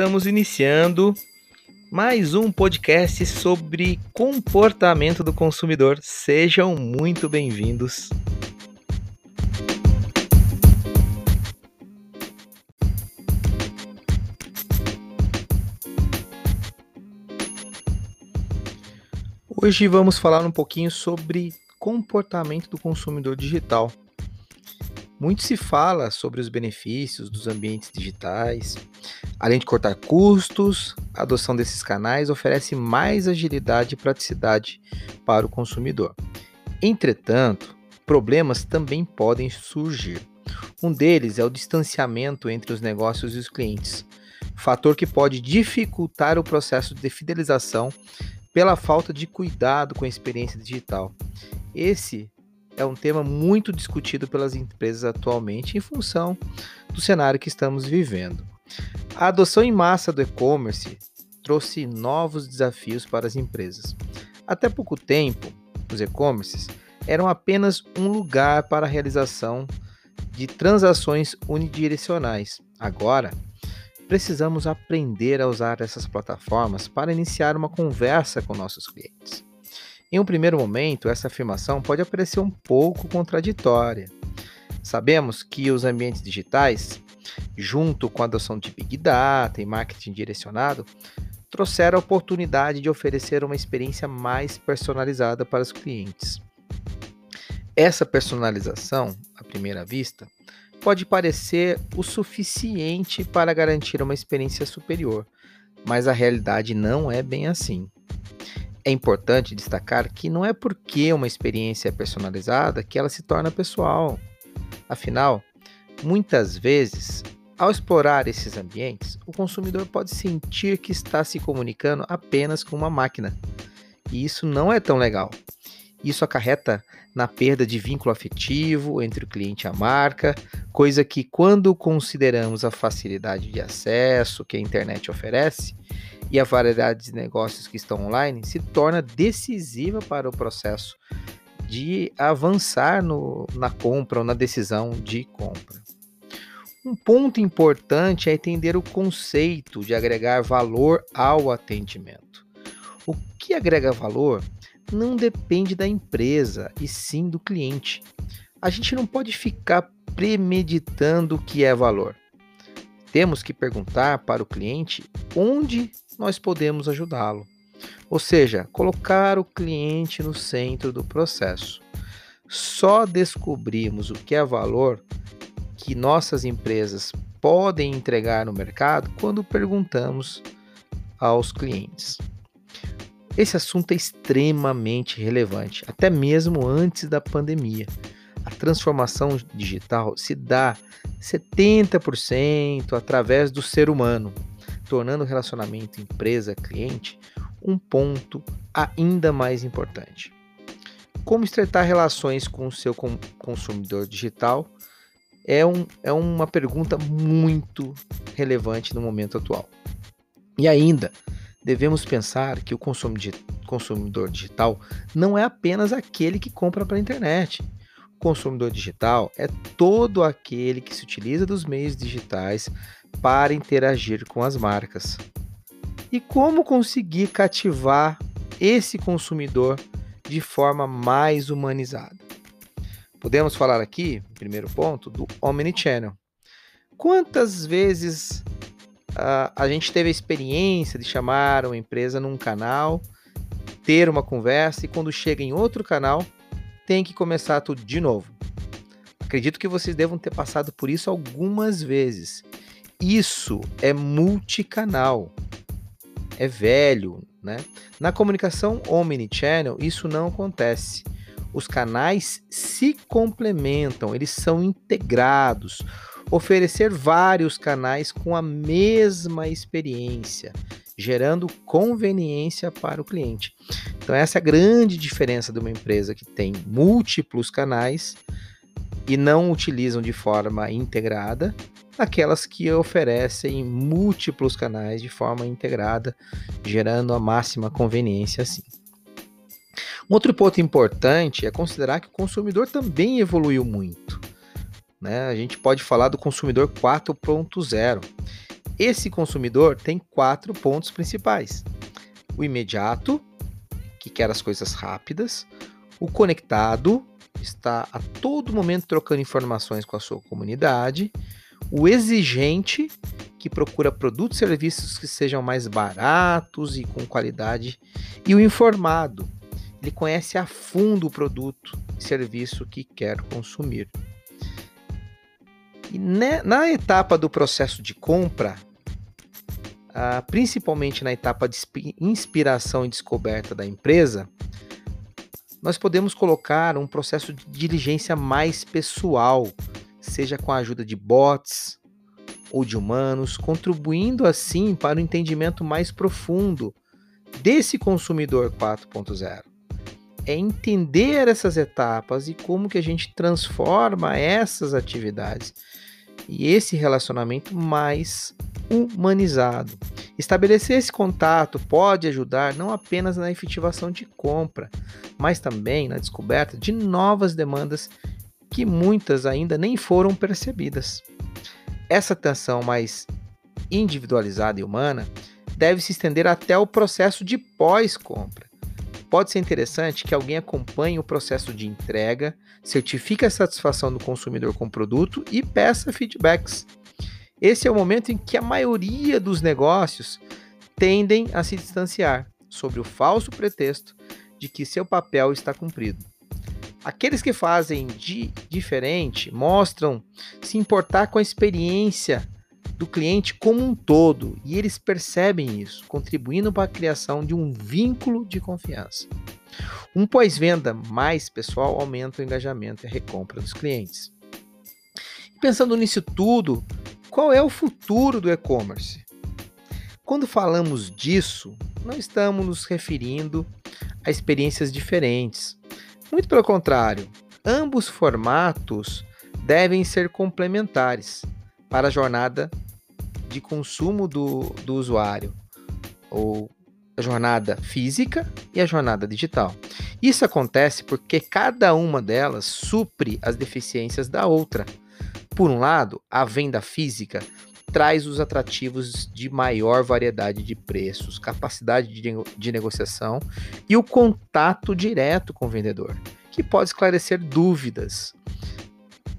Estamos iniciando mais um podcast sobre comportamento do consumidor. Sejam muito bem-vindos. Hoje vamos falar um pouquinho sobre comportamento do consumidor digital. Muito se fala sobre os benefícios dos ambientes digitais. Além de cortar custos, a adoção desses canais oferece mais agilidade e praticidade para o consumidor. Entretanto, problemas também podem surgir. Um deles é o distanciamento entre os negócios e os clientes, fator que pode dificultar o processo de fidelização pela falta de cuidado com a experiência digital. Esse é um tema muito discutido pelas empresas atualmente em função do cenário que estamos vivendo. A adoção em massa do e-commerce trouxe novos desafios para as empresas. Até pouco tempo, os e-commerces eram apenas um lugar para a realização de transações unidirecionais. Agora, precisamos aprender a usar essas plataformas para iniciar uma conversa com nossos clientes. Em um primeiro momento, essa afirmação pode parecer um pouco contraditória. Sabemos que os ambientes digitais, junto com a adoção de Big Data e marketing direcionado, trouxeram a oportunidade de oferecer uma experiência mais personalizada para os clientes. Essa personalização, à primeira vista, pode parecer o suficiente para garantir uma experiência superior, mas a realidade não é bem assim. É importante destacar que não é porque uma experiência é personalizada que ela se torna pessoal. Afinal, muitas vezes, ao explorar esses ambientes, o consumidor pode sentir que está se comunicando apenas com uma máquina. E isso não é tão legal. Isso acarreta na perda de vínculo afetivo entre o cliente e a marca, coisa que, quando consideramos a facilidade de acesso que a internet oferece, e a variedade de negócios que estão online se torna decisiva para o processo de avançar no, na compra ou na decisão de compra. Um ponto importante é entender o conceito de agregar valor ao atendimento. O que agrega valor não depende da empresa e sim do cliente. A gente não pode ficar premeditando o que é valor. Temos que perguntar para o cliente onde nós podemos ajudá-lo. Ou seja, colocar o cliente no centro do processo. Só descobrimos o que é valor que nossas empresas podem entregar no mercado quando perguntamos aos clientes. Esse assunto é extremamente relevante, até mesmo antes da pandemia. A transformação digital se dá 70% através do ser humano, tornando o relacionamento empresa-cliente um ponto ainda mais importante. Como estreitar relações com o seu consumidor digital é, um, é uma pergunta muito relevante no momento atual. E ainda, devemos pensar que o consumidor digital não é apenas aquele que compra pela internet. Consumidor digital é todo aquele que se utiliza dos meios digitais para interagir com as marcas. E como conseguir cativar esse consumidor de forma mais humanizada? Podemos falar aqui, primeiro ponto, do Omnichannel. Quantas vezes uh, a gente teve a experiência de chamar uma empresa num canal, ter uma conversa e quando chega em outro canal, tem que começar tudo de novo? Acredito que vocês devam ter passado por isso algumas vezes. Isso é multicanal. É velho, né? Na comunicação omnichannel, isso não acontece. Os canais se complementam, eles são integrados. Oferecer vários canais com a mesma experiência, gerando conveniência para o cliente. Então, essa é a grande diferença de uma empresa que tem múltiplos canais e não utilizam de forma integrada aquelas que oferecem múltiplos canais de forma integrada, gerando a máxima conveniência assim. Um outro ponto importante é considerar que o consumidor também evoluiu muito. Né? A gente pode falar do consumidor 4.0. esse consumidor tem quatro pontos principais: o imediato, que quer as coisas rápidas, o conectado, está a todo momento trocando informações com a sua comunidade, o exigente, que procura produtos e serviços que sejam mais baratos e com qualidade, e o informado, ele conhece a fundo o produto e serviço que quer consumir. E na etapa do processo de compra, principalmente na etapa de inspiração e descoberta da empresa, nós podemos colocar um processo de diligência mais pessoal, seja com a ajuda de bots ou de humanos, contribuindo assim para o entendimento mais profundo desse consumidor 4.0. É entender essas etapas e como que a gente transforma essas atividades e esse relacionamento mais humanizado. Estabelecer esse contato pode ajudar não apenas na efetivação de compra, mas também na descoberta de novas demandas que muitas ainda nem foram percebidas. Essa atenção mais individualizada e humana deve se estender até o processo de pós-compra. Pode ser interessante que alguém acompanhe o processo de entrega, certifique a satisfação do consumidor com o produto e peça feedbacks. Esse é o momento em que a maioria dos negócios tendem a se distanciar sobre o falso pretexto de que seu papel está cumprido. Aqueles que fazem de diferente mostram se importar com a experiência do cliente como um todo e eles percebem isso, contribuindo para a criação de um vínculo de confiança. Um pós-venda mais pessoal aumenta o engajamento e a recompra dos clientes. Pensando nisso tudo, qual é o futuro do e-commerce? Quando falamos disso, não estamos nos referindo a experiências diferentes. Muito pelo contrário, ambos formatos devem ser complementares para a jornada de consumo do, do usuário, ou a jornada física e a jornada digital. Isso acontece porque cada uma delas supre as deficiências da outra. Por um lado, a venda física traz os atrativos de maior variedade de preços, capacidade de, de negociação e o contato direto com o vendedor, que pode esclarecer dúvidas.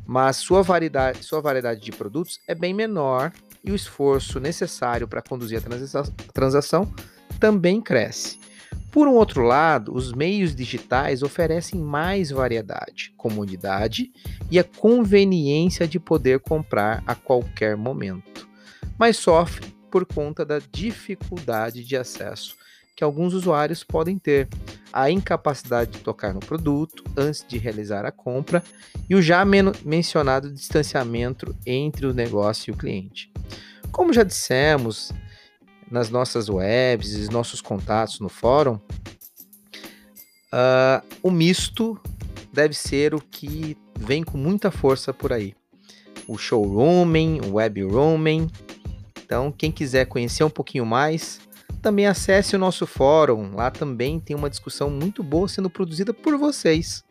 Mas sua variedade, sua variedade de produtos é bem menor e o esforço necessário para conduzir a transação também cresce. Por um outro lado, os meios digitais oferecem mais variedade, comodidade e a conveniência de poder comprar a qualquer momento, mas sofre por conta da dificuldade de acesso que alguns usuários podem ter, a incapacidade de tocar no produto antes de realizar a compra e o já men mencionado distanciamento entre o negócio e o cliente. Como já dissemos, nas nossas webs e nossos contatos no fórum, uh, o misto deve ser o que vem com muita força por aí. O showrooming, o webrooming. Então, quem quiser conhecer um pouquinho mais, também acesse o nosso fórum. Lá também tem uma discussão muito boa sendo produzida por vocês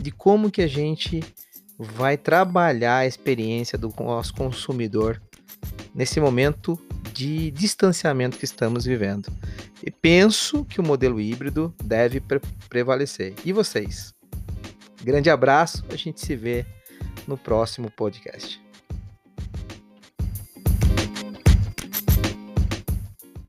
de como que a gente vai trabalhar a experiência do nosso consumidor nesse momento de distanciamento que estamos vivendo. E penso que o modelo híbrido deve pre prevalecer. E vocês? Grande abraço, a gente se vê no próximo podcast.